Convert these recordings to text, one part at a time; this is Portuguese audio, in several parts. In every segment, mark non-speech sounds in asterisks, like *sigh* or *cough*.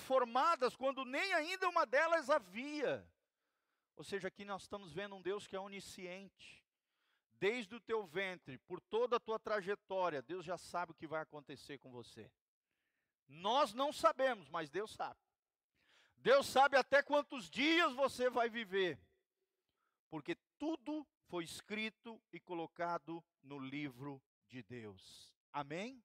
formadas quando nem ainda uma delas havia. Ou seja, aqui nós estamos vendo um Deus que é onisciente. Desde o teu ventre, por toda a tua trajetória, Deus já sabe o que vai acontecer com você. Nós não sabemos, mas Deus sabe. Deus sabe até quantos dias você vai viver, porque tudo foi escrito e colocado no livro de Deus. Amém?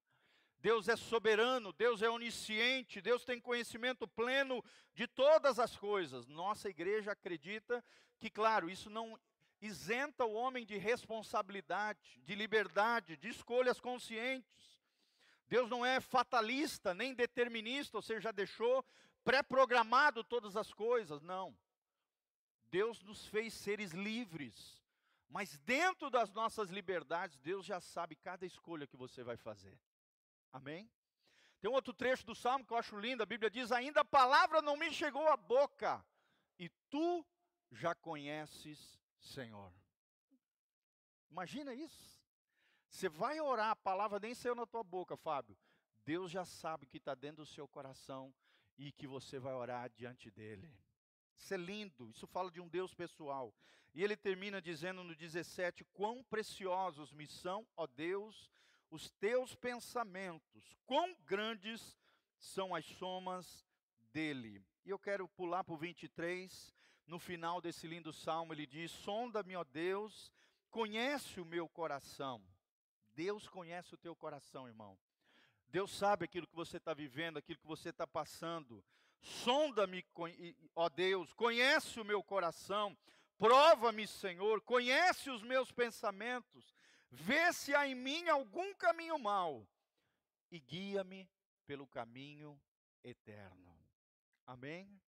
Deus é soberano, Deus é onisciente, Deus tem conhecimento pleno de todas as coisas. Nossa igreja acredita que, claro, isso não isenta o homem de responsabilidade, de liberdade, de escolhas conscientes. Deus não é fatalista nem determinista, ou seja, já deixou pré-programado todas as coisas, não. Deus nos fez seres livres, mas dentro das nossas liberdades, Deus já sabe cada escolha que você vai fazer. Amém? Tem um outro trecho do Salmo que eu acho lindo, a Bíblia diz: Ainda a palavra não me chegou à boca, e tu já conheces, Senhor. Imagina isso. Você vai orar, a palavra nem saiu na tua boca, Fábio. Deus já sabe o que está dentro do seu coração e que você vai orar diante dele. Isso é lindo, isso fala de um Deus pessoal. E ele termina dizendo no 17: Quão preciosos me são, ó Deus, os teus pensamentos, quão grandes são as somas dele. E eu quero pular para o 23, no final desse lindo salmo, ele diz: Sonda-me, ó Deus, conhece o meu coração. Deus conhece o teu coração, irmão. Deus sabe aquilo que você está vivendo, aquilo que você está passando. Sonda-me, ó Deus, conhece o meu coração, prova-me, Senhor, conhece os meus pensamentos, vê se há em mim algum caminho mau e guia-me pelo caminho eterno. Amém?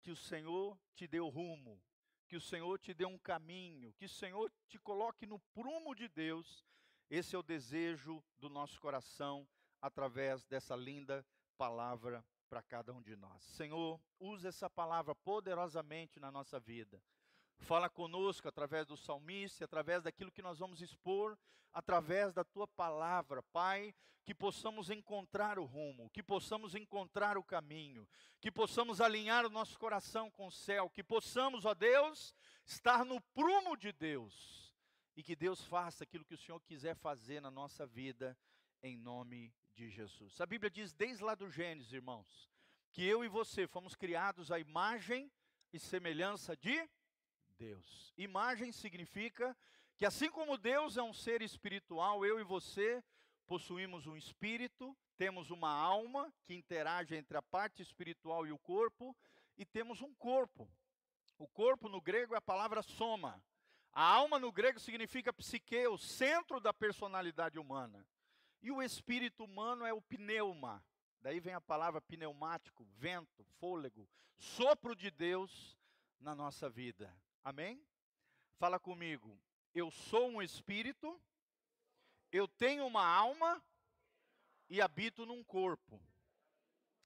Que o Senhor te dê o rumo, que o Senhor te dê um caminho, que o Senhor te coloque no prumo de Deus. Esse é o desejo do nosso coração através dessa linda palavra para cada um de nós. Senhor, use essa palavra poderosamente na nossa vida. Fala conosco através do salmista, através daquilo que nós vamos expor, através da tua palavra, Pai, que possamos encontrar o rumo, que possamos encontrar o caminho, que possamos alinhar o nosso coração com o céu, que possamos, ó Deus, estar no prumo de Deus e que Deus faça aquilo que o Senhor quiser fazer na nossa vida, em nome de Jesus. A Bíblia diz desde lá do Gênesis, irmãos, que eu e você fomos criados à imagem e semelhança de Deus. Imagem significa que assim como Deus é um ser espiritual, eu e você possuímos um espírito, temos uma alma que interage entre a parte espiritual e o corpo, e temos um corpo. O corpo no grego é a palavra soma. A alma no grego significa psique, o centro da personalidade humana. E o espírito humano é o pneuma. Daí vem a palavra pneumático, vento, fôlego, sopro de Deus na nossa vida. Amém? Fala comigo. Eu sou um espírito, eu tenho uma alma e habito num corpo.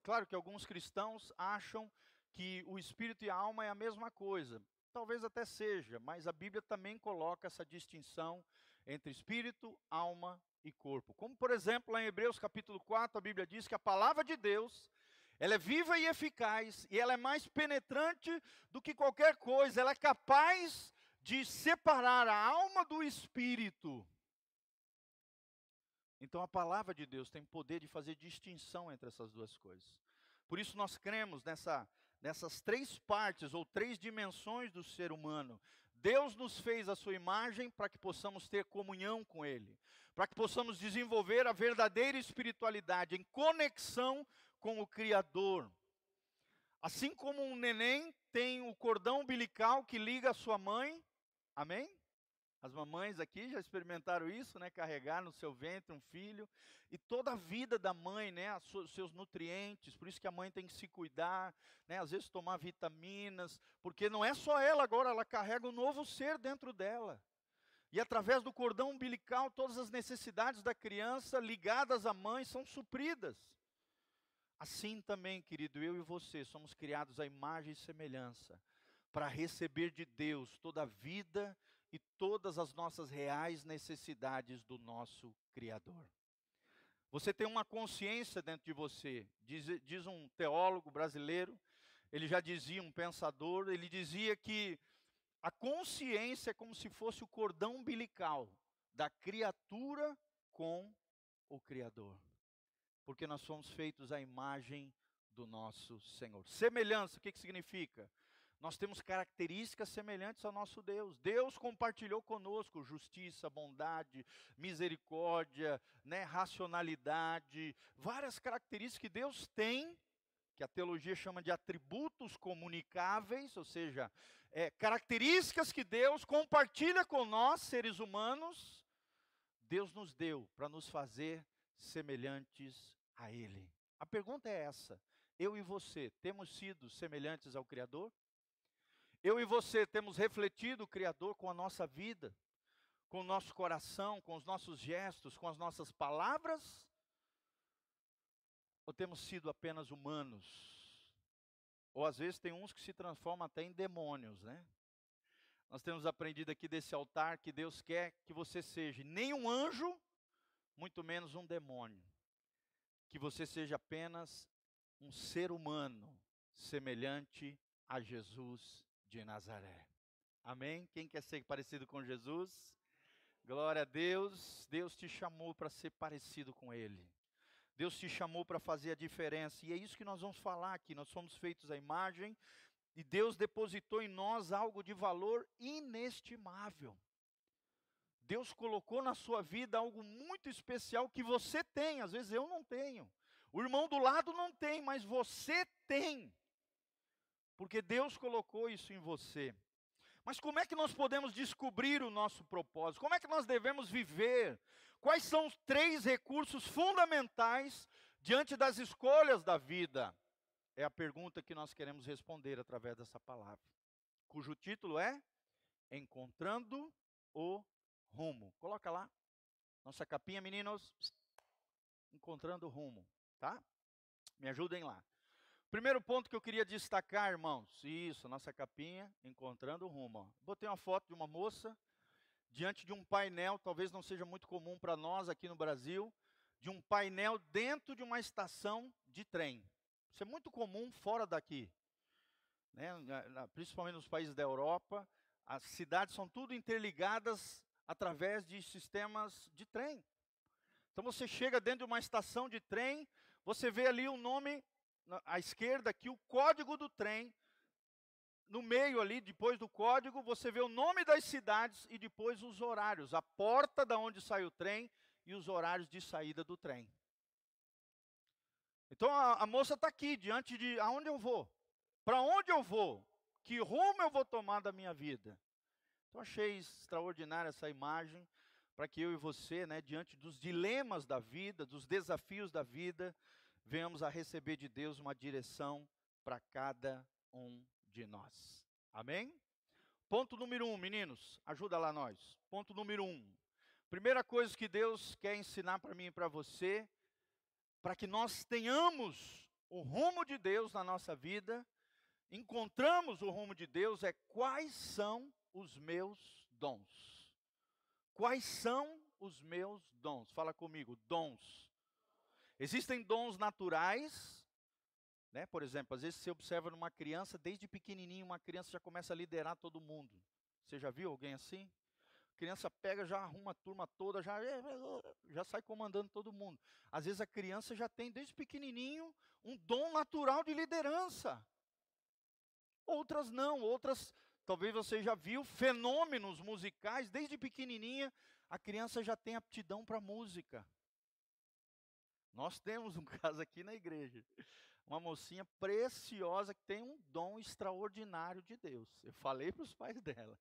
Claro que alguns cristãos acham que o espírito e a alma é a mesma coisa. Talvez até seja, mas a Bíblia também coloca essa distinção entre espírito, alma e corpo. Como, por exemplo, lá em Hebreus capítulo 4, a Bíblia diz que a palavra de Deus, ela é viva e eficaz, e ela é mais penetrante do que qualquer coisa, ela é capaz de separar a alma do espírito. Então a palavra de Deus tem poder de fazer distinção entre essas duas coisas. Por isso nós cremos nessa, nessas três partes ou três dimensões do ser humano. Deus nos fez a sua imagem para que possamos ter comunhão com Ele para que possamos desenvolver a verdadeira espiritualidade em conexão com o Criador. Assim como um neném tem o cordão umbilical que liga a sua mãe, amém? As mamães aqui já experimentaram isso, né? Carregar no seu ventre um filho. E toda a vida da mãe, né? Os seus nutrientes. Por isso que a mãe tem que se cuidar, né? Às vezes tomar vitaminas. Porque não é só ela agora, ela carrega um novo ser dentro dela. E através do cordão umbilical, todas as necessidades da criança ligadas à mãe são supridas. Assim também, querido, eu e você somos criados à imagem e semelhança para receber de Deus toda a vida e todas as nossas reais necessidades do nosso Criador. Você tem uma consciência dentro de você. Diz, diz um teólogo brasileiro, ele já dizia, um pensador, ele dizia que a consciência é como se fosse o cordão umbilical da criatura com o Criador. Porque nós somos feitos à imagem do nosso Senhor. Semelhança, o que, que significa? Nós temos características semelhantes ao nosso Deus. Deus compartilhou conosco justiça, bondade, misericórdia, né, racionalidade, várias características que Deus tem, que a teologia chama de atributos comunicáveis, ou seja, é, características que Deus compartilha com nós, seres humanos, Deus nos deu para nos fazer semelhantes a Ele. A pergunta é essa: eu e você temos sido semelhantes ao Criador? Eu e você temos refletido o Criador com a nossa vida, com o nosso coração, com os nossos gestos, com as nossas palavras? Ou temos sido apenas humanos? Ou às vezes tem uns que se transformam até em demônios, né? Nós temos aprendido aqui desse altar que Deus quer que você seja nem um anjo, muito menos um demônio. Que você seja apenas um ser humano semelhante a Jesus de Nazaré. Amém? Quem quer ser parecido com Jesus? Glória a Deus. Deus te chamou para ser parecido com Ele. Deus te chamou para fazer a diferença. E é isso que nós vamos falar aqui. Nós somos feitos à imagem e Deus depositou em nós algo de valor inestimável. Deus colocou na sua vida algo muito especial que você tem, às vezes eu não tenho. O irmão do lado não tem, mas você tem. Porque Deus colocou isso em você. Mas como é que nós podemos descobrir o nosso propósito? Como é que nós devemos viver? Quais são os três recursos fundamentais diante das escolhas da vida? É a pergunta que nós queremos responder através dessa palavra, cujo título é Encontrando o Rumo. Coloca lá, nossa capinha, meninos. Encontrando Rumo, tá? Me ajudem lá. Primeiro ponto que eu queria destacar, irmãos, isso, nossa capinha, encontrando rumo. Botei uma foto de uma moça diante de um painel, talvez não seja muito comum para nós aqui no Brasil, de um painel dentro de uma estação de trem. Isso é muito comum fora daqui, né? principalmente nos países da Europa. As cidades são tudo interligadas através de sistemas de trem. Então você chega dentro de uma estação de trem, você vê ali o nome à esquerda aqui o código do trem. No meio ali, depois do código, você vê o nome das cidades e depois os horários, a porta da onde sai o trem e os horários de saída do trem. Então a, a moça está aqui, diante de aonde eu vou, para onde eu vou, que rumo eu vou tomar da minha vida. Então achei extraordinária essa imagem para que eu e você, né, diante dos dilemas da vida, dos desafios da vida, venhamos a receber de Deus uma direção para cada um de nós. Amém? Ponto número um, meninos, ajuda lá nós. Ponto número um. Primeira coisa que Deus quer ensinar para mim e para você, para que nós tenhamos o rumo de Deus na nossa vida, encontramos o rumo de Deus, é quais são os meus dons. Quais são os meus dons? Fala comigo, dons. Existem dons naturais, né? Por exemplo, às vezes você observa numa criança, desde pequenininho, uma criança já começa a liderar todo mundo. Você já viu alguém assim? Criança pega, já arruma a turma toda, já, já sai comandando todo mundo. Às vezes a criança já tem, desde pequenininho, um dom natural de liderança. Outras não, outras, talvez você já viu, fenômenos musicais, desde pequenininha, a criança já tem aptidão para música. Nós temos um *laughs* caso aqui na igreja. Uma mocinha preciosa que tem um dom extraordinário de Deus. Eu falei para os pais dela.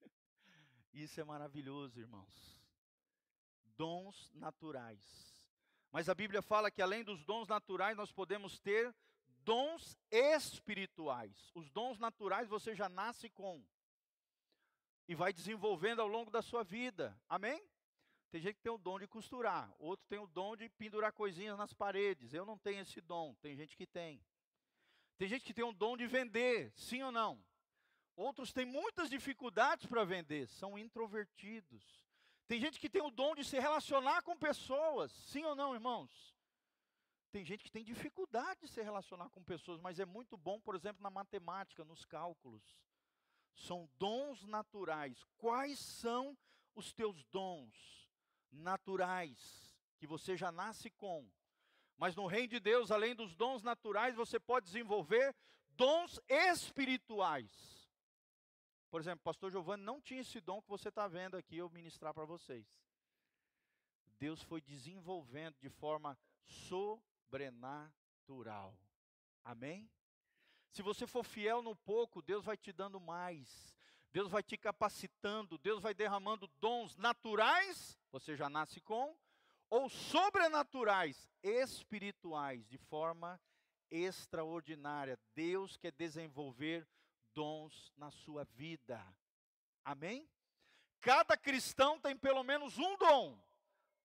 *laughs* Isso é maravilhoso, irmãos. Dons naturais. Mas a Bíblia fala que além dos dons naturais, nós podemos ter dons espirituais. Os dons naturais você já nasce com e vai desenvolvendo ao longo da sua vida. Amém? Tem gente que tem o dom de costurar, outro tem o dom de pendurar coisinhas nas paredes. Eu não tenho esse dom, tem gente que tem. Tem gente que tem o dom de vender, sim ou não? Outros têm muitas dificuldades para vender, são introvertidos. Tem gente que tem o dom de se relacionar com pessoas, sim ou não, irmãos? Tem gente que tem dificuldade de se relacionar com pessoas, mas é muito bom, por exemplo, na matemática, nos cálculos. São dons naturais. Quais são os teus dons naturais que você já nasce com? Mas no reino de Deus, além dos dons naturais, você pode desenvolver dons espirituais. Por exemplo, pastor Giovanni não tinha esse dom que você está vendo aqui eu ministrar para vocês. Deus foi desenvolvendo de forma sobrenatural. Amém? Se você for fiel no pouco, Deus vai te dando mais. Deus vai te capacitando, Deus vai derramando dons naturais, você já nasce com, ou sobrenaturais, espirituais, de forma extraordinária. Deus quer desenvolver dons na sua vida. Amém? Cada cristão tem pelo menos um dom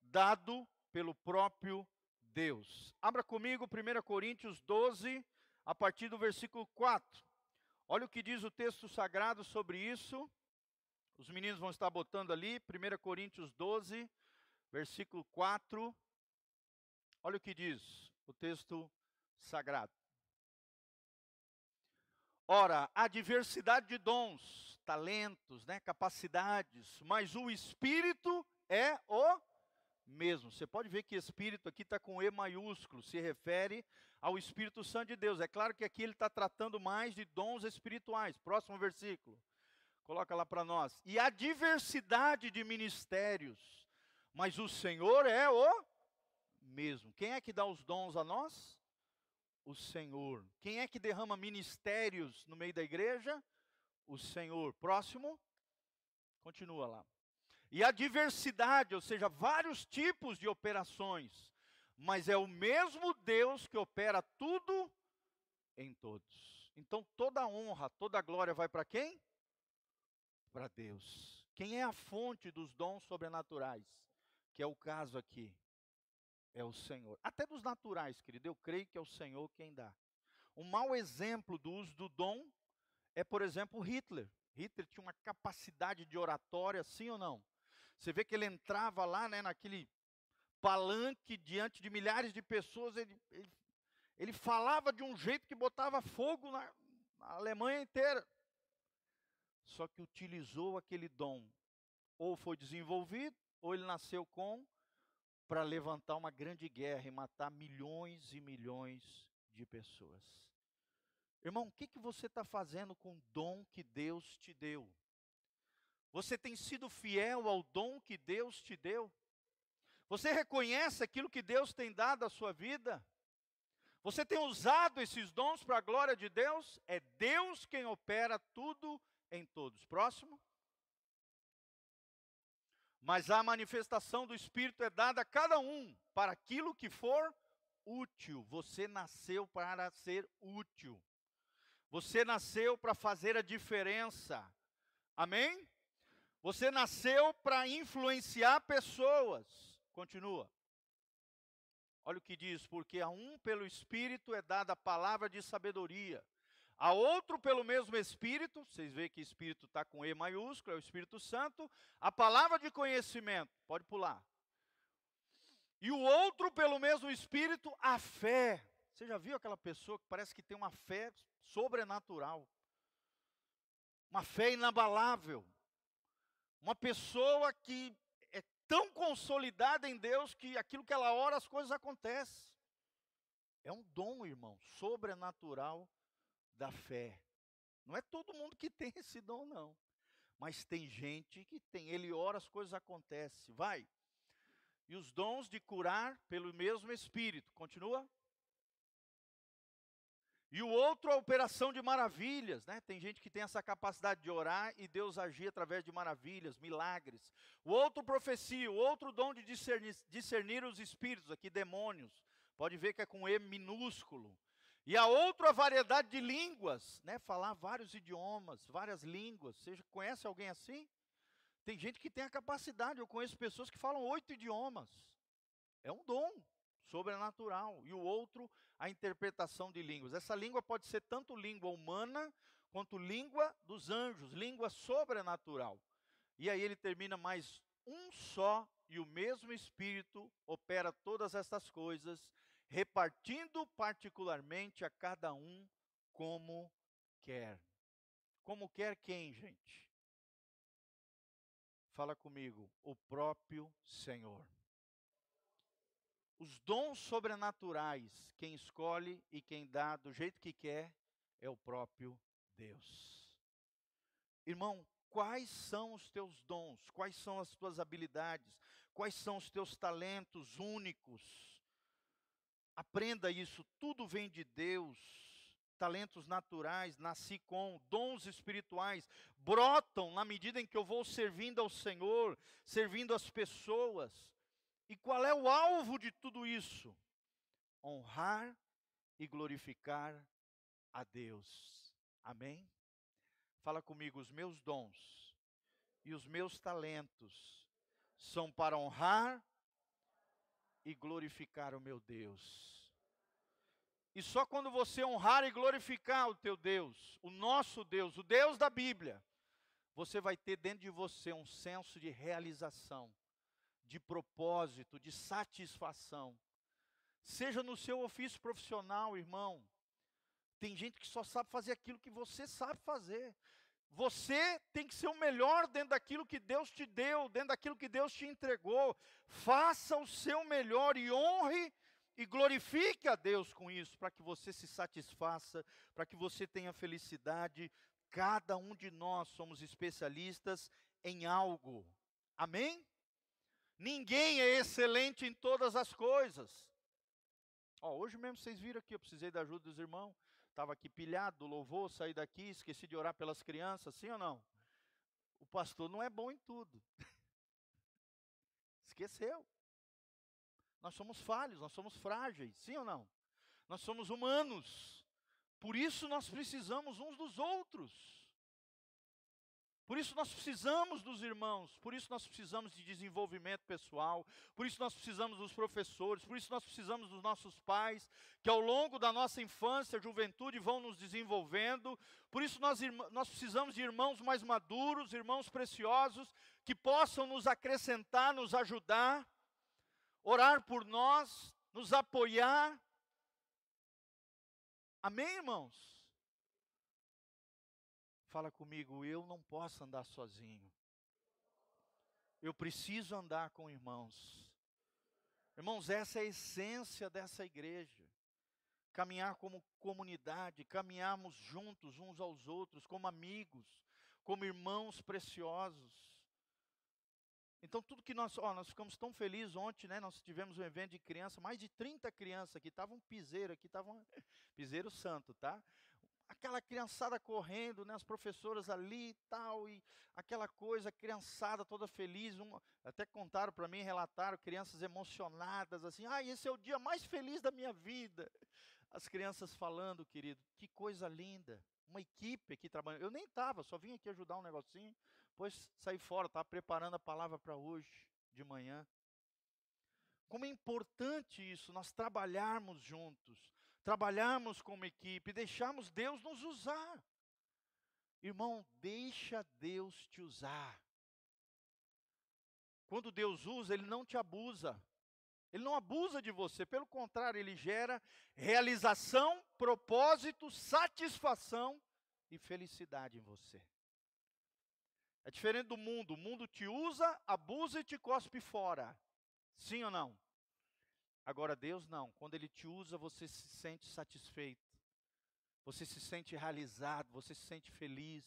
dado pelo próprio Deus. Abra comigo 1 Coríntios 12, a partir do versículo 4. Olha o que diz o texto sagrado sobre isso. Os meninos vão estar botando ali, 1 Coríntios 12, versículo 4. Olha o que diz o texto sagrado. Ora, a diversidade de dons, talentos, né, capacidades, mas o Espírito é o mesmo. Você pode ver que Espírito aqui está com E maiúsculo, se refere ao Espírito Santo de Deus. É claro que aqui ele está tratando mais de dons espirituais. Próximo versículo. Coloca lá para nós. E a diversidade de ministérios, mas o Senhor é o mesmo. Quem é que dá os dons a nós? o Senhor. Quem é que derrama ministérios no meio da igreja? O Senhor. Próximo. Continua lá. E a diversidade, ou seja, vários tipos de operações, mas é o mesmo Deus que opera tudo em todos. Então toda a honra, toda a glória vai para quem? Para Deus. Quem é a fonte dos dons sobrenaturais? Que é o caso aqui é o Senhor. Até dos naturais, querido, eu creio que é o Senhor quem dá. Um mau exemplo do uso do dom é, por exemplo, Hitler. Hitler tinha uma capacidade de oratória, sim ou não? Você vê que ele entrava lá, né, naquele palanque diante de milhares de pessoas, ele, ele, ele falava de um jeito que botava fogo na, na Alemanha inteira. Só que utilizou aquele dom, ou foi desenvolvido, ou ele nasceu com, para levantar uma grande guerra e matar milhões e milhões de pessoas. Irmão, o que, que você está fazendo com o dom que Deus te deu? Você tem sido fiel ao dom que Deus te deu? Você reconhece aquilo que Deus tem dado à sua vida? Você tem usado esses dons para a glória de Deus? É Deus quem opera tudo em todos. Próximo. Mas a manifestação do Espírito é dada a cada um para aquilo que for útil. Você nasceu para ser útil. Você nasceu para fazer a diferença. Amém? Você nasceu para influenciar pessoas. Continua. Olha o que diz: porque a um pelo Espírito é dada a palavra de sabedoria, a outro pelo mesmo Espírito, vocês veem que Espírito está com E maiúsculo, é o Espírito Santo, a palavra de conhecimento, pode pular. E o outro pelo mesmo Espírito, a fé. Você já viu aquela pessoa que parece que tem uma fé sobrenatural? Uma fé inabalável. Uma pessoa que é tão consolidada em Deus que aquilo que ela ora, as coisas acontecem. É um dom, irmão, sobrenatural da fé. Não é todo mundo que tem *laughs* esse dom, não. Mas tem gente que tem. Ele ora, as coisas acontecem. Vai. E os dons de curar pelo mesmo Espírito. Continua. E o outro, a operação de maravilhas, né? Tem gente que tem essa capacidade de orar e Deus agir através de maravilhas, milagres. O outro, profecia. O outro, dom de discernir, discernir os espíritos, aqui, demônios. Pode ver que é com E minúsculo. E a outra variedade de línguas, né? Falar vários idiomas, várias línguas. Você conhece alguém assim? Tem gente que tem a capacidade, eu conheço pessoas que falam oito idiomas. É um dom sobrenatural. E o outro, a interpretação de línguas. Essa língua pode ser tanto língua humana quanto língua dos anjos, língua sobrenatural. E aí ele termina mais um só e o mesmo Espírito opera todas estas coisas, repartindo particularmente a cada um como quer. Como quer quem, gente? Fala comigo, o próprio Senhor. Os dons sobrenaturais, quem escolhe e quem dá do jeito que quer, é o próprio Deus. Irmão, quais são os teus dons? Quais são as tuas habilidades? Quais são os teus talentos únicos? Aprenda isso, tudo vem de Deus. Talentos naturais, nasci com, dons espirituais, brotam na medida em que eu vou servindo ao Senhor, servindo as pessoas. E qual é o alvo de tudo isso? Honrar e glorificar a Deus. Amém? Fala comigo, os meus dons e os meus talentos são para honrar e glorificar o meu Deus. E só quando você honrar e glorificar o teu Deus, o nosso Deus, o Deus da Bíblia, você vai ter dentro de você um senso de realização, de propósito, de satisfação. Seja no seu ofício profissional, irmão, tem gente que só sabe fazer aquilo que você sabe fazer. Você tem que ser o melhor dentro daquilo que Deus te deu, dentro daquilo que Deus te entregou. Faça o seu melhor e honre e glorifique a Deus com isso, para que você se satisfaça, para que você tenha felicidade. Cada um de nós somos especialistas em algo. Amém? Ninguém é excelente em todas as coisas. Ó, hoje mesmo vocês viram aqui, eu precisei da ajuda dos irmãos estava aqui pilhado do louvor, saí daqui, esqueci de orar pelas crianças, sim ou não? O pastor não é bom em tudo. *laughs* Esqueceu. Nós somos falhos, nós somos frágeis, sim ou não? Nós somos humanos. Por isso nós precisamos uns dos outros. Por isso nós precisamos dos irmãos, por isso nós precisamos de desenvolvimento pessoal, por isso nós precisamos dos professores, por isso nós precisamos dos nossos pais, que ao longo da nossa infância, juventude vão nos desenvolvendo, por isso nós, nós precisamos de irmãos mais maduros, irmãos preciosos, que possam nos acrescentar, nos ajudar, orar por nós, nos apoiar. Amém, irmãos? Fala comigo, eu não posso andar sozinho. Eu preciso andar com irmãos. Irmãos, essa é a essência dessa igreja. Caminhar como comunidade, caminharmos juntos uns aos outros, como amigos, como irmãos preciosos. Então, tudo que nós, ó, nós ficamos tão felizes ontem, né? Nós tivemos um evento de criança, mais de 30 crianças aqui, estavam piseiro aqui, estavam *laughs* piseiro santo, tá? Aquela criançada correndo, né, as professoras ali e tal, e aquela coisa, criançada toda feliz, uma, até contaram para mim, relataram, crianças emocionadas, assim, ah, esse é o dia mais feliz da minha vida. As crianças falando, querido, que coisa linda, uma equipe aqui trabalhando, eu nem estava, só vim aqui ajudar um negocinho, depois saí fora, estava preparando a palavra para hoje, de manhã. Como é importante isso, nós trabalharmos juntos, trabalharmos como equipe, deixarmos Deus nos usar. Irmão, deixa Deus te usar. Quando Deus usa, Ele não te abusa. Ele não abusa de você, pelo contrário, ele gera realização, propósito, satisfação e felicidade em você. É diferente do mundo. O mundo te usa, abusa e te cospe fora. Sim ou não? Agora, Deus não. Quando Ele te usa, você se sente satisfeito. Você se sente realizado, você se sente feliz.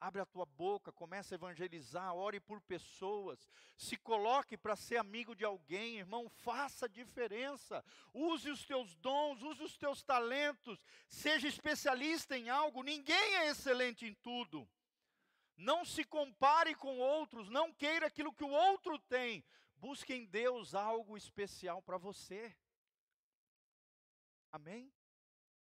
Abre a tua boca, começa a evangelizar, ore por pessoas, se coloque para ser amigo de alguém, irmão, faça diferença. Use os teus dons, use os teus talentos, seja especialista em algo. Ninguém é excelente em tudo. Não se compare com outros, não queira aquilo que o outro tem. Busque em Deus algo especial para você. Amém?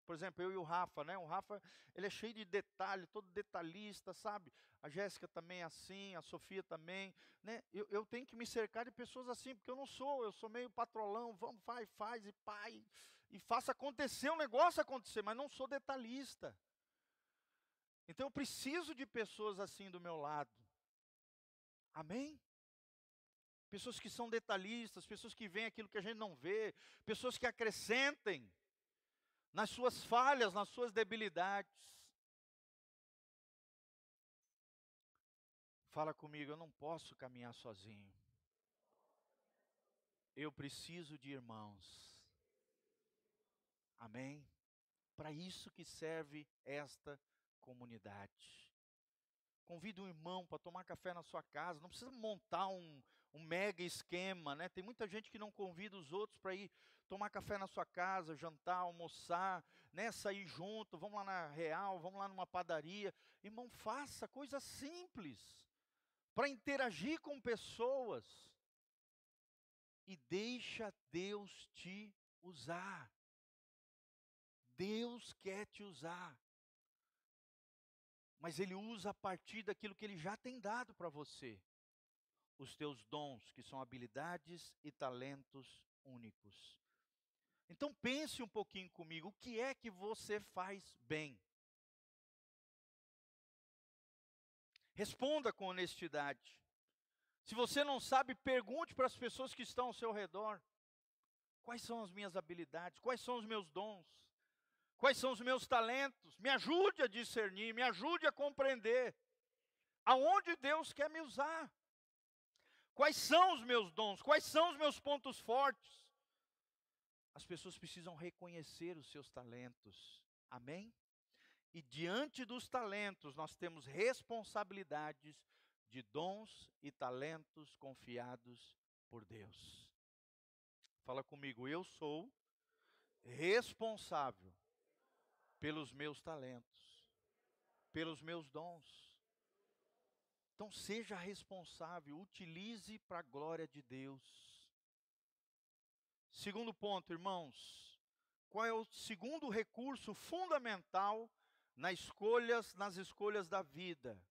Por exemplo, eu e o Rafa, né? O Rafa, ele é cheio de detalhe, todo detalhista, sabe? A Jéssica também é assim, a Sofia também, né? Eu, eu tenho que me cercar de pessoas assim, porque eu não sou, eu sou meio patrolão, vamos, faz, faz e pai, e faça acontecer o um negócio acontecer, mas não sou detalhista. Então eu preciso de pessoas assim do meu lado. Amém? Pessoas que são detalhistas, pessoas que veem aquilo que a gente não vê, pessoas que acrescentem nas suas falhas, nas suas debilidades. Fala comigo, eu não posso caminhar sozinho. Eu preciso de irmãos. Amém? Para isso que serve esta comunidade. Convida um irmão para tomar café na sua casa. Não precisa montar um, um mega esquema, né? Tem muita gente que não convida os outros para ir tomar café na sua casa, jantar, almoçar, né? Sair junto, vamos lá na Real, vamos lá numa padaria. Irmão, faça coisas simples para interagir com pessoas e deixa Deus te usar. Deus quer te usar. Mas Ele usa a partir daquilo que Ele já tem dado para você. Os teus dons, que são habilidades e talentos únicos. Então pense um pouquinho comigo, o que é que você faz bem? Responda com honestidade. Se você não sabe, pergunte para as pessoas que estão ao seu redor: quais são as minhas habilidades, quais são os meus dons, quais são os meus talentos. Me ajude a discernir, me ajude a compreender aonde Deus quer me usar. Quais são os meus dons, quais são os meus pontos fortes. As pessoas precisam reconhecer os seus talentos. Amém? E diante dos talentos, nós temos responsabilidades de dons e talentos confiados por Deus. Fala comigo, eu sou responsável pelos meus talentos, pelos meus dons. Então seja responsável, utilize para a glória de Deus. Segundo ponto, irmãos, qual é o segundo recurso fundamental nas escolhas, nas escolhas da vida.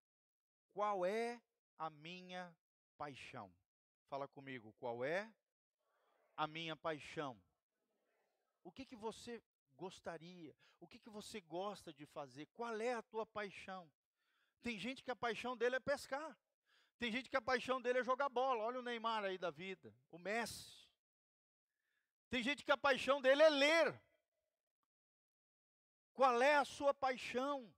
Qual é a minha paixão? Fala comigo, qual é a minha paixão? O que que você gostaria? O que que você gosta de fazer? Qual é a tua paixão? Tem gente que a paixão dele é pescar. Tem gente que a paixão dele é jogar bola. Olha o Neymar aí da vida, o Messi. Tem gente que a paixão dele é ler. Qual é a sua paixão?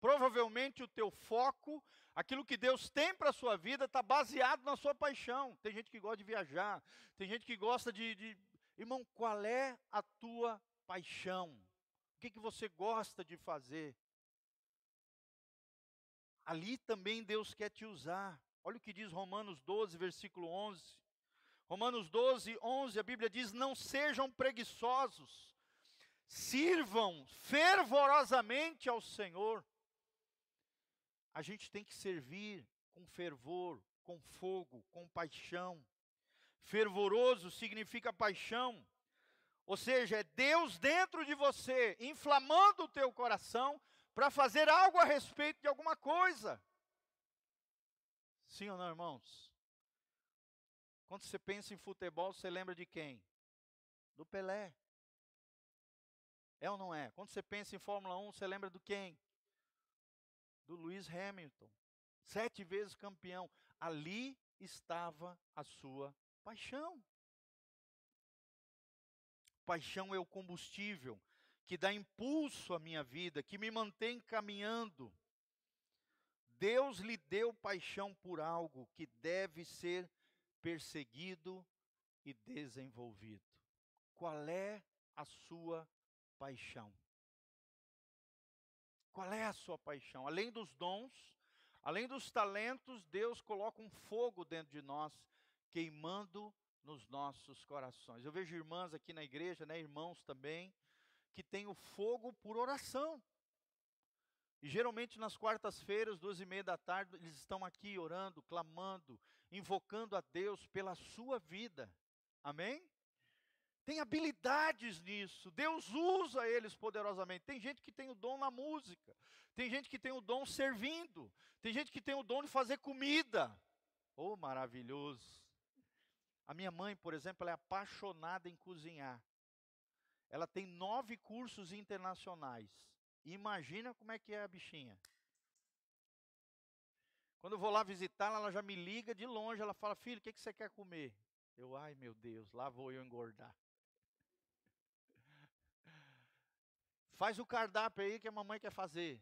Provavelmente o teu foco, aquilo que Deus tem para a sua vida, está baseado na sua paixão. Tem gente que gosta de viajar, tem gente que gosta de, de... Irmão, qual é a tua paixão? O que, que você gosta de fazer? Ali também Deus quer te usar. Olha o que diz Romanos 12, versículo 11. Romanos 12, 11, a Bíblia diz: Não sejam preguiçosos, sirvam fervorosamente ao Senhor. A gente tem que servir com fervor, com fogo, com paixão. Fervoroso significa paixão, ou seja, é Deus dentro de você, inflamando o teu coração para fazer algo a respeito de alguma coisa. Sim ou não, irmãos? Quando você pensa em futebol, você lembra de quem? Do Pelé. É ou não é? Quando você pensa em Fórmula 1, você lembra do quem? Do Lewis Hamilton. Sete vezes campeão. Ali estava a sua paixão. Paixão é o combustível que dá impulso à minha vida, que me mantém caminhando. Deus lhe deu paixão por algo que deve ser perseguido e desenvolvido. Qual é a sua paixão. Qual é a sua paixão? Além dos dons, além dos talentos, Deus coloca um fogo dentro de nós, queimando nos nossos corações. Eu vejo irmãs aqui na igreja, né, irmãos também, que têm o fogo por oração. E geralmente nas quartas-feiras, duas e meia da tarde, eles estão aqui orando, clamando, invocando a Deus pela sua vida. Amém? tem habilidades nisso, Deus usa eles poderosamente. Tem gente que tem o dom na música, tem gente que tem o dom servindo, tem gente que tem o dom de fazer comida. Oh, maravilhoso! A minha mãe, por exemplo, é apaixonada em cozinhar. Ela tem nove cursos internacionais. Imagina como é que é a bichinha. Quando eu vou lá visitá-la, ela já me liga de longe, ela fala: "Filho, o que que você quer comer?" Eu, ai meu Deus, lá vou eu engordar. *laughs* Faz o cardápio aí que a mamãe quer fazer.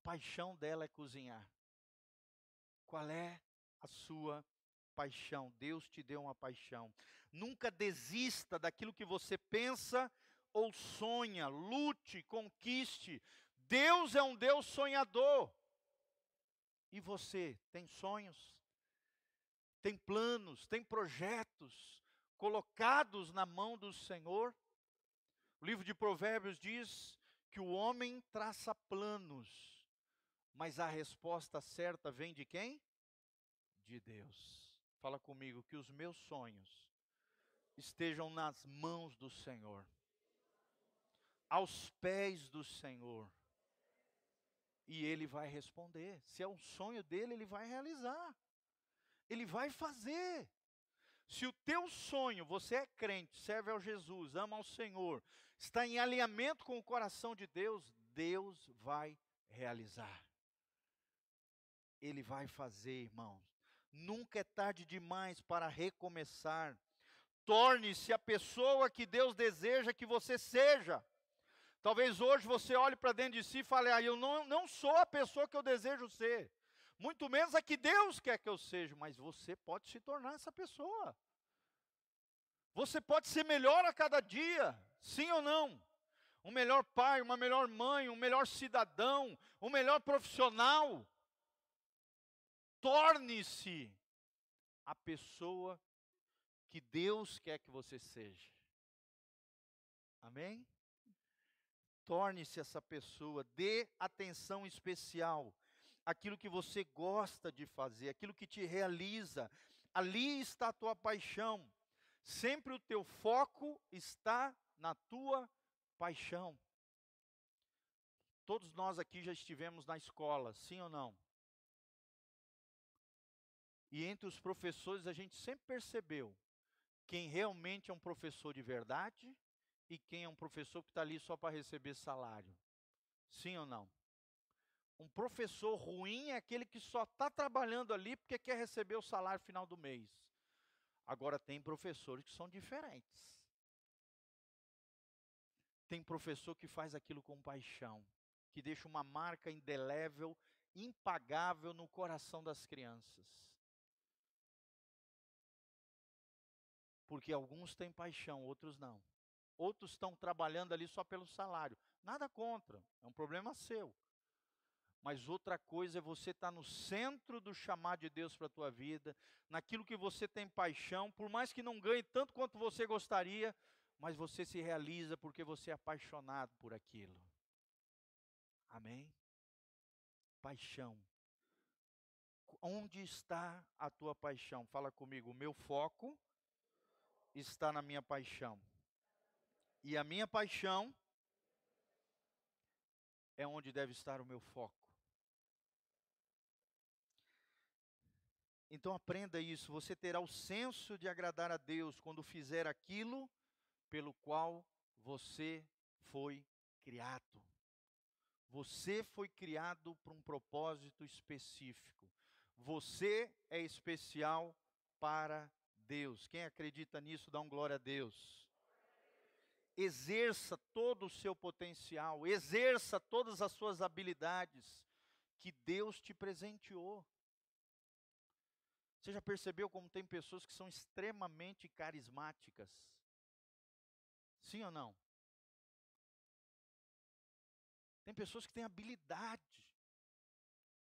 A paixão dela é cozinhar. Qual é a sua paixão? Deus te deu uma paixão. Nunca desista daquilo que você pensa ou sonha. Lute, conquiste. Deus é um Deus sonhador. E você tem sonhos? Tem planos, tem projetos colocados na mão do Senhor? O livro de Provérbios diz que o homem traça planos, mas a resposta certa vem de quem? De Deus. Fala comigo que os meus sonhos estejam nas mãos do Senhor, aos pés do Senhor e ele vai responder. Se é um sonho dele, ele vai realizar. Ele vai fazer. Se o teu sonho, você é crente, serve ao Jesus, ama ao Senhor, está em alinhamento com o coração de Deus, Deus vai realizar. Ele vai fazer, irmãos. Nunca é tarde demais para recomeçar. Torne-se a pessoa que Deus deseja que você seja. Talvez hoje você olhe para dentro de si e fale: ah, eu não, não sou a pessoa que eu desejo ser. Muito menos a que Deus quer que eu seja, mas você pode se tornar essa pessoa. Você pode ser melhor a cada dia, sim ou não? Um melhor pai, uma melhor mãe, um melhor cidadão, um melhor profissional. Torne-se a pessoa que Deus quer que você seja. Amém? Torne-se essa pessoa, dê atenção especial àquilo que você gosta de fazer, aquilo que te realiza. Ali está a tua paixão. Sempre o teu foco está na tua paixão. Todos nós aqui já estivemos na escola, sim ou não? E entre os professores a gente sempre percebeu quem realmente é um professor de verdade e quem é um professor que está ali só para receber salário. Sim ou não? Um professor ruim é aquele que só está trabalhando ali porque quer receber o salário final do mês. Agora, tem professores que são diferentes. Tem professor que faz aquilo com paixão, que deixa uma marca indelével, impagável no coração das crianças. Porque alguns têm paixão, outros não. Outros estão trabalhando ali só pelo salário. Nada contra, é um problema seu. Mas outra coisa é você estar tá no centro do chamado de Deus para a tua vida, naquilo que você tem paixão, por mais que não ganhe tanto quanto você gostaria, mas você se realiza porque você é apaixonado por aquilo. Amém? Paixão. Onde está a tua paixão? Fala comigo, o meu foco está na minha paixão. E a minha paixão é onde deve estar o meu foco. Então aprenda isso, você terá o senso de agradar a Deus quando fizer aquilo pelo qual você foi criado. Você foi criado para um propósito específico. Você é especial para Deus. Quem acredita nisso, dá um glória a Deus exerça todo o seu potencial, exerça todas as suas habilidades que Deus te presenteou. Você já percebeu como tem pessoas que são extremamente carismáticas? Sim ou não? Tem pessoas que têm habilidade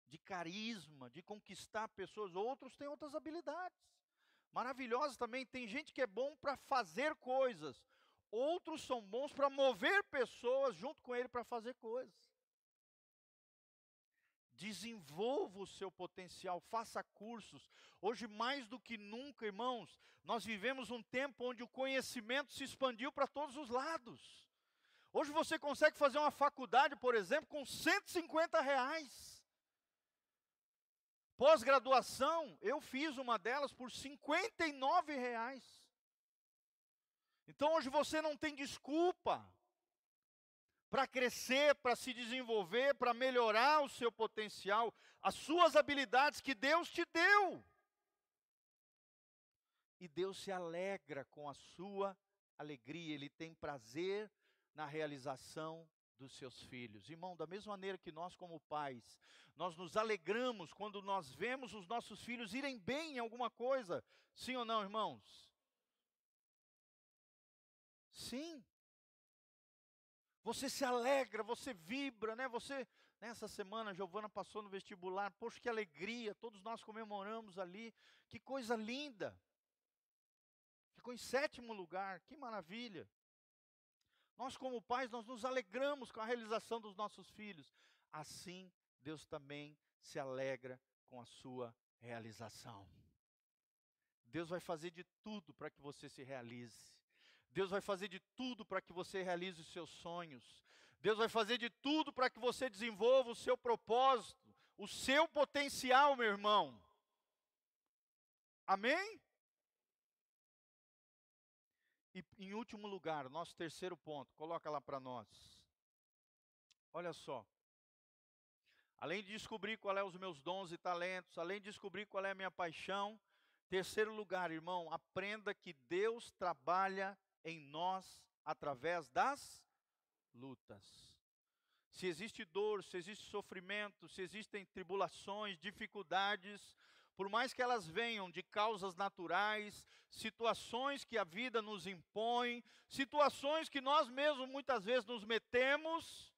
de carisma, de conquistar pessoas, outros têm outras habilidades. Maravilhosas também. Tem gente que é bom para fazer coisas, Outros são bons para mover pessoas junto com ele para fazer coisas. Desenvolva o seu potencial, faça cursos. Hoje, mais do que nunca, irmãos, nós vivemos um tempo onde o conhecimento se expandiu para todos os lados. Hoje você consegue fazer uma faculdade, por exemplo, com 150 reais. Pós-graduação, eu fiz uma delas por 59 reais. Então hoje você não tem desculpa para crescer, para se desenvolver, para melhorar o seu potencial, as suas habilidades que Deus te deu. E Deus se alegra com a sua alegria, Ele tem prazer na realização dos seus filhos. Irmão, da mesma maneira que nós, como pais, nós nos alegramos quando nós vemos os nossos filhos irem bem em alguma coisa. Sim ou não, irmãos? Sim. Você se alegra, você vibra, né? Você, nessa semana, Giovana passou no vestibular, poxa, que alegria, todos nós comemoramos ali, que coisa linda. Ficou em sétimo lugar, que maravilha. Nós, como pais, nós nos alegramos com a realização dos nossos filhos. Assim, Deus também se alegra com a sua realização. Deus vai fazer de tudo para que você se realize. Deus vai fazer de tudo para que você realize os seus sonhos. Deus vai fazer de tudo para que você desenvolva o seu propósito, o seu potencial, meu irmão. Amém? E em último lugar, nosso terceiro ponto, coloca lá para nós. Olha só. Além de descobrir qual é os meus dons e talentos, além de descobrir qual é a minha paixão, terceiro lugar, irmão, aprenda que Deus trabalha em nós através das lutas. Se existe dor, se existe sofrimento, se existem tribulações, dificuldades, por mais que elas venham de causas naturais, situações que a vida nos impõe, situações que nós mesmos muitas vezes nos metemos,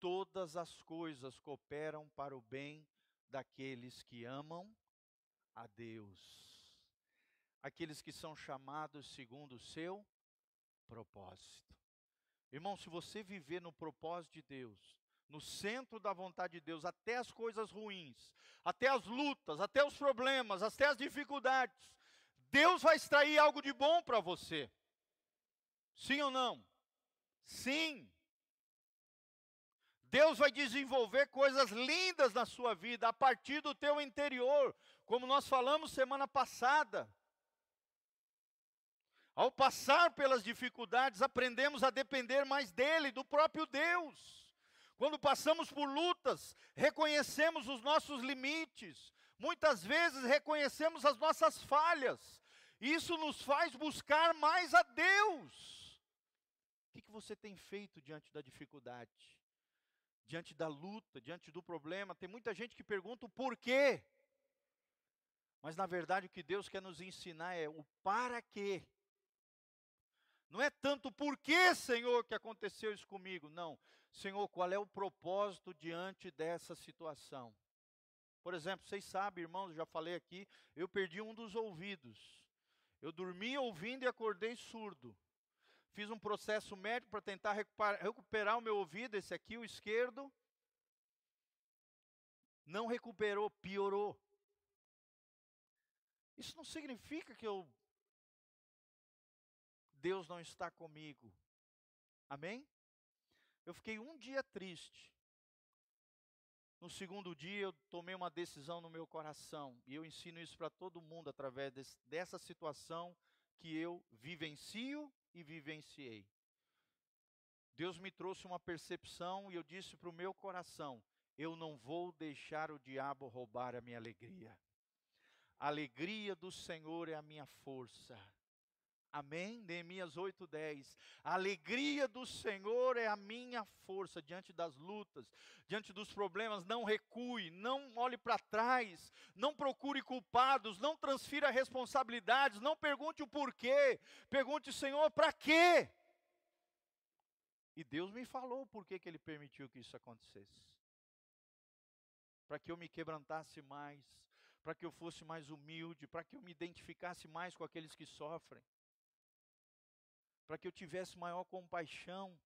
todas as coisas cooperam para o bem daqueles que amam a Deus, aqueles que são chamados segundo o seu propósito. Irmão, se você viver no propósito de Deus, no centro da vontade de Deus, até as coisas ruins, até as lutas, até os problemas, até as dificuldades. Deus vai extrair algo de bom para você. Sim ou não? Sim. Deus vai desenvolver coisas lindas na sua vida a partir do teu interior, como nós falamos semana passada. Ao passar pelas dificuldades, aprendemos a depender mais dele, do próprio Deus. Quando passamos por lutas, reconhecemos os nossos limites, muitas vezes reconhecemos as nossas falhas, isso nos faz buscar mais a Deus. O que, que você tem feito diante da dificuldade, diante da luta, diante do problema? Tem muita gente que pergunta o porquê, mas na verdade o que Deus quer nos ensinar é o para quê. Não é tanto por que, Senhor, que aconteceu isso comigo. Não. Senhor, qual é o propósito diante dessa situação? Por exemplo, vocês sabem, irmãos, já falei aqui, eu perdi um dos ouvidos. Eu dormi ouvindo e acordei surdo. Fiz um processo médico para tentar recuperar, o meu ouvido, esse aqui, o esquerdo. Não recuperou, piorou. Isso não significa que eu Deus não está comigo. Amém? Eu fiquei um dia triste. No segundo dia, eu tomei uma decisão no meu coração. E eu ensino isso para todo mundo através desse, dessa situação que eu vivencio e vivenciei. Deus me trouxe uma percepção e eu disse para o meu coração: eu não vou deixar o diabo roubar a minha alegria. A alegria do Senhor é a minha força. Amém? Neemias 8:10. A alegria do Senhor é a minha força diante das lutas, diante dos problemas. Não recue, não olhe para trás, não procure culpados, não transfira responsabilidades, não pergunte o porquê. Pergunte, Senhor, para quê? E Deus me falou por que, que Ele permitiu que isso acontecesse. Para que eu me quebrantasse mais, para que eu fosse mais humilde, para que eu me identificasse mais com aqueles que sofrem para que eu tivesse maior compaixão.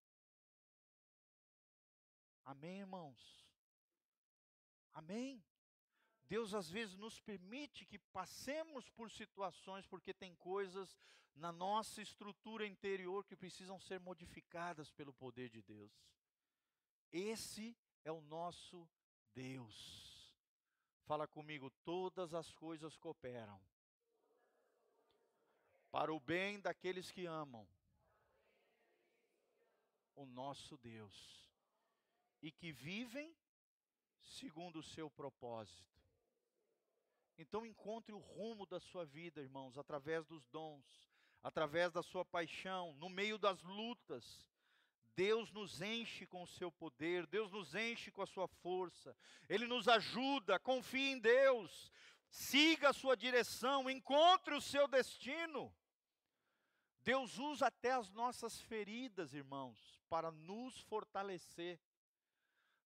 Amém, irmãos? Amém? Deus às vezes nos permite que passemos por situações porque tem coisas na nossa estrutura interior que precisam ser modificadas pelo poder de Deus. Esse é o nosso Deus. Fala comigo, todas as coisas cooperam para o bem daqueles que amam o nosso Deus e que vivem segundo o seu propósito. Então encontre o rumo da sua vida, irmãos, através dos dons, através da sua paixão, no meio das lutas. Deus nos enche com o seu poder, Deus nos enche com a sua força, Ele nos ajuda, confie em Deus, siga a sua direção, encontre o seu destino. Deus usa até as nossas feridas, irmãos, para nos fortalecer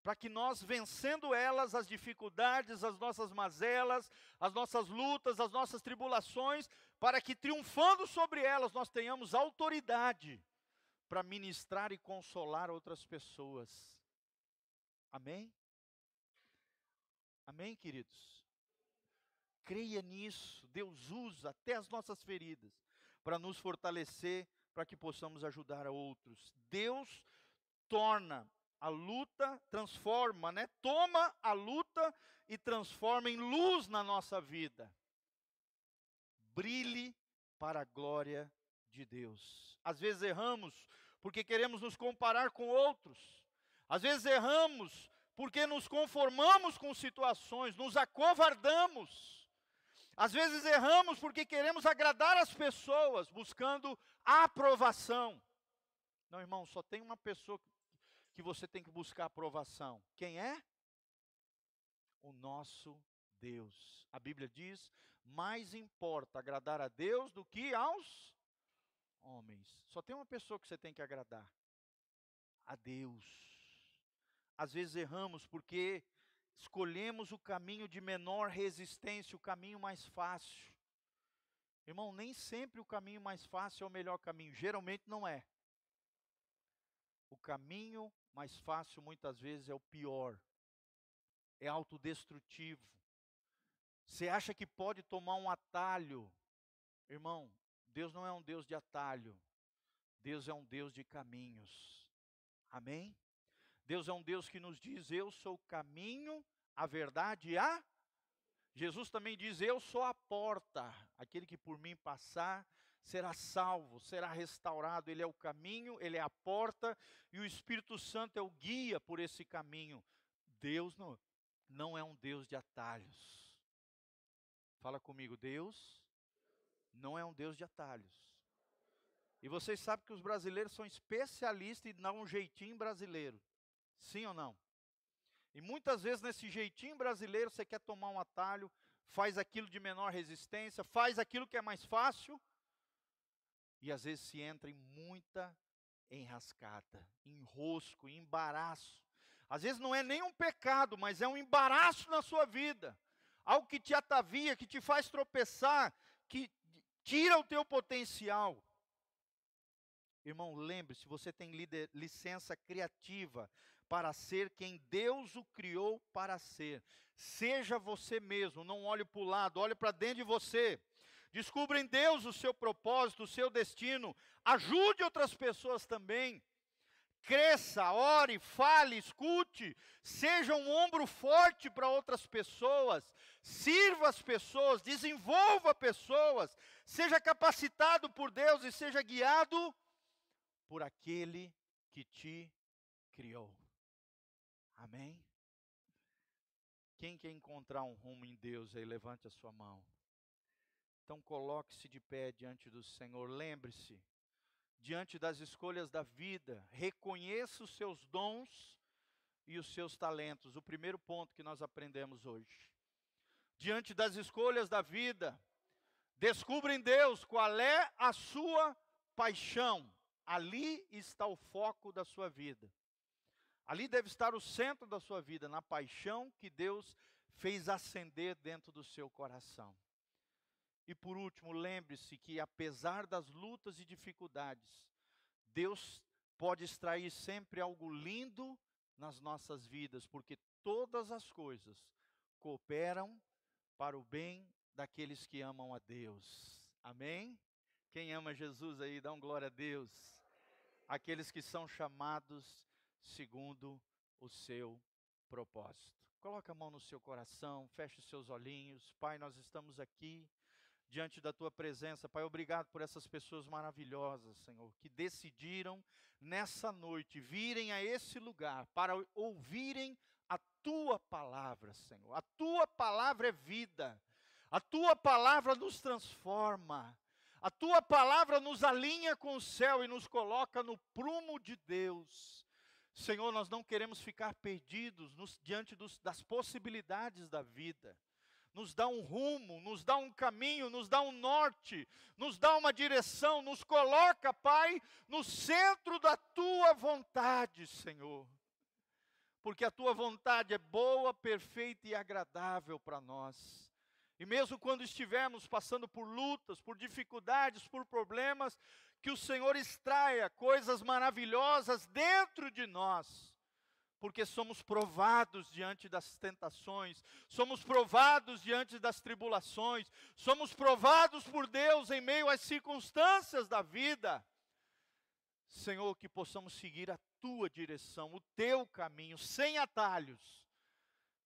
para que nós, vencendo elas, as dificuldades, as nossas mazelas, as nossas lutas, as nossas tribulações, para que triunfando sobre elas nós tenhamos autoridade para ministrar e consolar outras pessoas. Amém? Amém, queridos? Creia nisso. Deus usa até as nossas feridas para nos fortalecer, para que possamos ajudar a outros. Deus torna a luta transforma, né? Toma a luta e transforma em luz na nossa vida. Brilhe para a glória de Deus. Às vezes erramos porque queremos nos comparar com outros. Às vezes erramos porque nos conformamos com situações, nos acovardamos. Às vezes erramos porque queremos agradar as pessoas, buscando aprovação. Não, irmão, só tem uma pessoa que você tem que buscar aprovação. Quem é? O nosso Deus. A Bíblia diz: mais importa agradar a Deus do que aos homens. Só tem uma pessoa que você tem que agradar: a Deus. Às vezes erramos porque escolhemos o caminho de menor resistência, o caminho mais fácil. Irmão, nem sempre o caminho mais fácil é o melhor caminho, geralmente não é. O caminho mais fácil muitas vezes é o pior, é autodestrutivo. Você acha que pode tomar um atalho? Irmão, Deus não é um Deus de atalho, Deus é um Deus de caminhos. Amém? Deus é um Deus que nos diz: Eu sou o caminho, a verdade e a. Jesus também diz: Eu sou a porta, aquele que por mim passar será salvo, será restaurado. Ele é o caminho, ele é a porta e o Espírito Santo é o guia por esse caminho. Deus não, não é um Deus de atalhos. Fala comigo, Deus não é um Deus de atalhos. E vocês sabem que os brasileiros são especialistas em dar um jeitinho brasileiro. Sim ou não? E muitas vezes nesse jeitinho brasileiro você quer tomar um atalho, faz aquilo de menor resistência, faz aquilo que é mais fácil, e às vezes se entra em muita enrascada, enrosco, embaraço. Às vezes não é nem um pecado, mas é um embaraço na sua vida. Algo que te atavia, que te faz tropeçar, que tira o teu potencial. Irmão, lembre-se, você tem licença criativa para ser quem Deus o criou para ser. Seja você mesmo, não olhe para o lado, olhe para dentro de você. Descubra em Deus o seu propósito, o seu destino. Ajude outras pessoas também. Cresça, ore, fale, escute. Seja um ombro forte para outras pessoas. Sirva as pessoas, desenvolva pessoas. Seja capacitado por Deus e seja guiado por aquele que te criou. Amém? Quem quer encontrar um rumo em Deus aí, levante a sua mão. Então coloque-se de pé diante do Senhor. Lembre-se, diante das escolhas da vida, reconheça os seus dons e os seus talentos. O primeiro ponto que nós aprendemos hoje. Diante das escolhas da vida, descubra em Deus qual é a sua paixão. Ali está o foco da sua vida. Ali deve estar o centro da sua vida, na paixão que Deus fez acender dentro do seu coração. E por último, lembre-se que apesar das lutas e dificuldades, Deus pode extrair sempre algo lindo nas nossas vidas, porque todas as coisas cooperam para o bem daqueles que amam a Deus. Amém? Quem ama Jesus aí, dá um glória a Deus. Aqueles que são chamados segundo o seu propósito. Coloque a mão no seu coração, feche os seus olhinhos. Pai, nós estamos aqui diante da tua presença. Pai, obrigado por essas pessoas maravilhosas, Senhor, que decidiram nessa noite virem a esse lugar para ouvirem a tua palavra, Senhor. A tua palavra é vida. A tua palavra nos transforma. A tua palavra nos alinha com o céu e nos coloca no prumo de Deus. Senhor, nós não queremos ficar perdidos nos, diante dos, das possibilidades da vida. Nos dá um rumo, nos dá um caminho, nos dá um norte, nos dá uma direção, nos coloca, Pai, no centro da tua vontade, Senhor. Porque a tua vontade é boa, perfeita e agradável para nós. E mesmo quando estivermos passando por lutas, por dificuldades, por problemas, que o Senhor extraia coisas maravilhosas dentro de nós, porque somos provados diante das tentações, somos provados diante das tribulações, somos provados por Deus em meio às circunstâncias da vida. Senhor, que possamos seguir a tua direção, o teu caminho, sem atalhos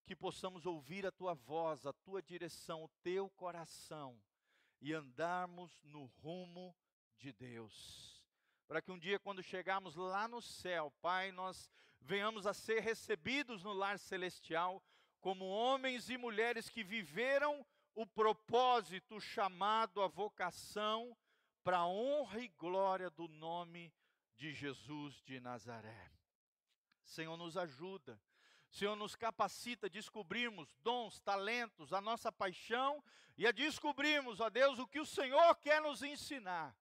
que possamos ouvir a tua voz, a tua direção, o teu coração e andarmos no rumo de Deus. Para que um dia, quando chegarmos lá no céu, Pai, nós venhamos a ser recebidos no lar celestial como homens e mulheres que viveram o propósito, o chamado, a vocação para a honra e glória do nome de Jesus de Nazaré. Senhor, nos ajuda Senhor, nos capacita a descobrirmos dons, talentos, a nossa paixão e a descobrirmos, ó Deus, o que o Senhor quer nos ensinar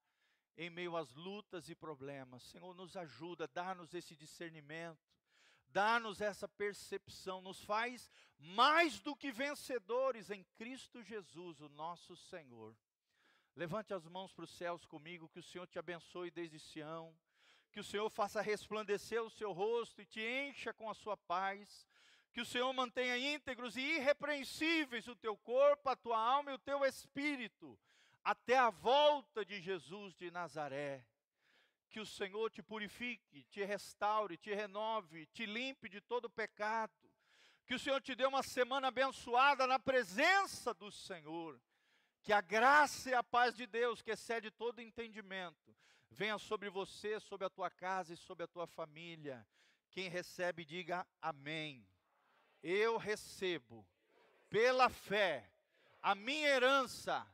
em meio às lutas e problemas. Senhor, nos ajuda, dá-nos esse discernimento, dá-nos essa percepção, nos faz mais do que vencedores em Cristo Jesus, o nosso Senhor. Levante as mãos para os céus comigo, que o Senhor te abençoe desde Sião que o Senhor faça resplandecer o seu rosto e te encha com a sua paz, que o Senhor mantenha íntegros e irrepreensíveis o teu corpo, a tua alma e o teu espírito, até a volta de Jesus de Nazaré. Que o Senhor te purifique, te restaure, te renove, te limpe de todo pecado. Que o Senhor te dê uma semana abençoada na presença do Senhor. Que a graça e a paz de Deus, que excede todo entendimento, venha sobre você, sobre a tua casa e sobre a tua família. Quem recebe, diga amém. Eu recebo, pela fé, a minha herança,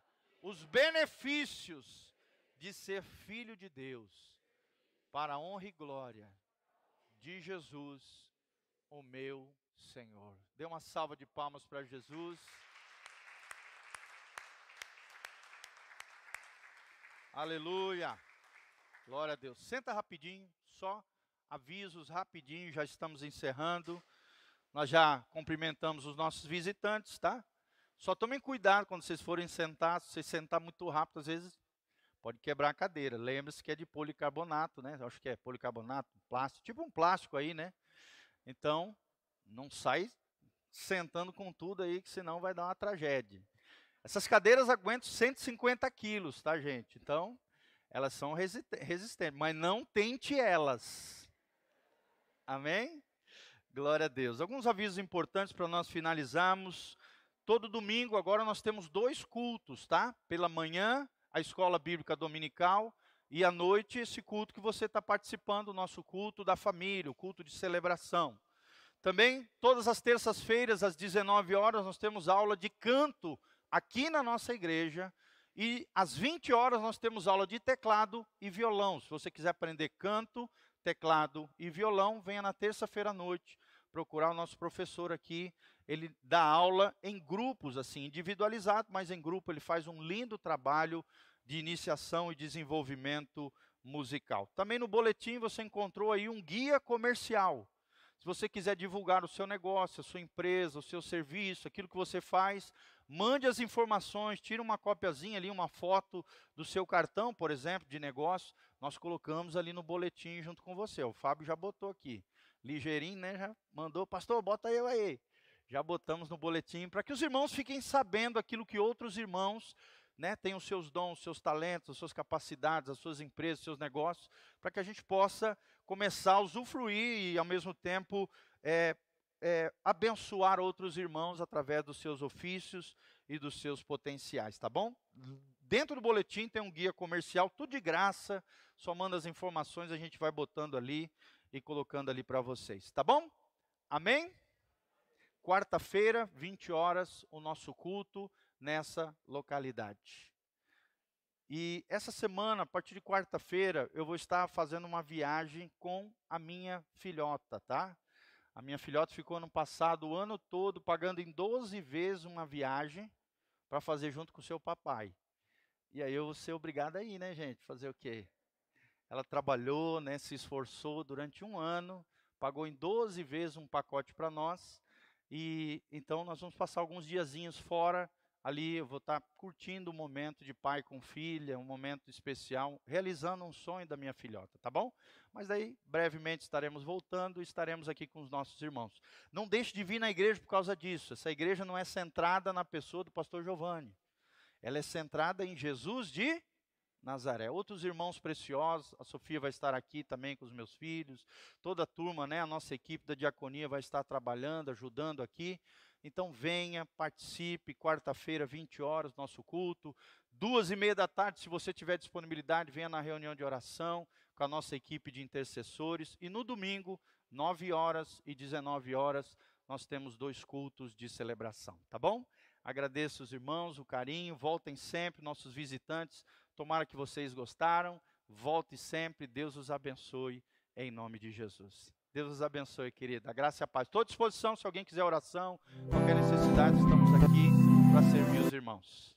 os benefícios de ser filho de Deus, para a honra e glória de Jesus, o meu Senhor. Dê uma salva de palmas para Jesus. Aleluia. Glória a Deus. Senta rapidinho, só avisos rapidinho, já estamos encerrando. Nós já cumprimentamos os nossos visitantes, tá? Só tomem cuidado quando vocês forem sentar, se vocês sentar muito rápido, às vezes pode quebrar a cadeira. Lembre-se que é de policarbonato, né? acho que é policarbonato, plástico, tipo um plástico aí, né? Então, não sai sentando com tudo aí, que senão vai dar uma tragédia. Essas cadeiras aguentam 150 quilos, tá, gente? Então, elas são resistentes, mas não tente elas. Amém? Glória a Deus. Alguns avisos importantes para nós finalizarmos. Todo domingo agora nós temos dois cultos, tá? Pela manhã, a escola bíblica dominical, e à noite esse culto que você está participando, o nosso culto da família, o culto de celebração. Também, todas as terças-feiras, às 19 horas, nós temos aula de canto aqui na nossa igreja. E às 20 horas nós temos aula de teclado e violão. Se você quiser aprender canto, teclado e violão, venha na terça-feira à noite procurar o nosso professor aqui. Ele dá aula em grupos, assim, individualizado, mas em grupo ele faz um lindo trabalho de iniciação e desenvolvimento musical. Também no boletim você encontrou aí um guia comercial. Se você quiser divulgar o seu negócio, a sua empresa, o seu serviço, aquilo que você faz, Mande as informações, tire uma copiazinha ali, uma foto do seu cartão, por exemplo, de negócio. Nós colocamos ali no boletim junto com você. O Fábio já botou aqui. Ligeirinho, né? Já mandou, pastor, bota eu aí. Já botamos no boletim para que os irmãos fiquem sabendo aquilo que outros irmãos né, têm os seus dons, os seus talentos, as suas capacidades, as suas empresas, os seus negócios, para que a gente possa começar a usufruir e, ao mesmo tempo, é, é, abençoar outros irmãos através dos seus ofícios e dos seus potenciais, tá bom? Dentro do boletim tem um guia comercial, tudo de graça. Só manda as informações, a gente vai botando ali e colocando ali para vocês, tá bom? Amém? Quarta-feira, 20 horas, o nosso culto nessa localidade. E essa semana, a partir de quarta-feira, eu vou estar fazendo uma viagem com a minha filhota, tá? A minha filhota ficou no passado o ano todo pagando em 12 vezes uma viagem para fazer junto com o seu papai. E aí eu vou ser obrigado a ir, né, gente? Fazer o quê? Ela trabalhou, né, se esforçou durante um ano, pagou em 12 vezes um pacote para nós. E então nós vamos passar alguns diazinhos fora ali eu vou estar curtindo o momento de pai com filha, um momento especial, realizando um sonho da minha filhota, tá bom? Mas aí, brevemente estaremos voltando e estaremos aqui com os nossos irmãos. Não deixe de vir na igreja por causa disso. Essa igreja não é centrada na pessoa do pastor Giovanni. Ela é centrada em Jesus de Nazaré. Outros irmãos preciosos, a Sofia vai estar aqui também com os meus filhos, toda a turma, né, a nossa equipe da diaconia vai estar trabalhando, ajudando aqui. Então venha, participe, quarta-feira, 20 horas, nosso culto. Duas e meia da tarde, se você tiver disponibilidade, venha na reunião de oração com a nossa equipe de intercessores. E no domingo, 9 horas e 19 horas, nós temos dois cultos de celebração, tá bom? Agradeço os irmãos, o carinho, voltem sempre, nossos visitantes. Tomara que vocês gostaram. Volte sempre, Deus os abençoe, em nome de Jesus. Deus os abençoe, querida. Graça e a paz. Estou à disposição, se alguém quiser oração, qualquer necessidade, estamos aqui para servir os irmãos.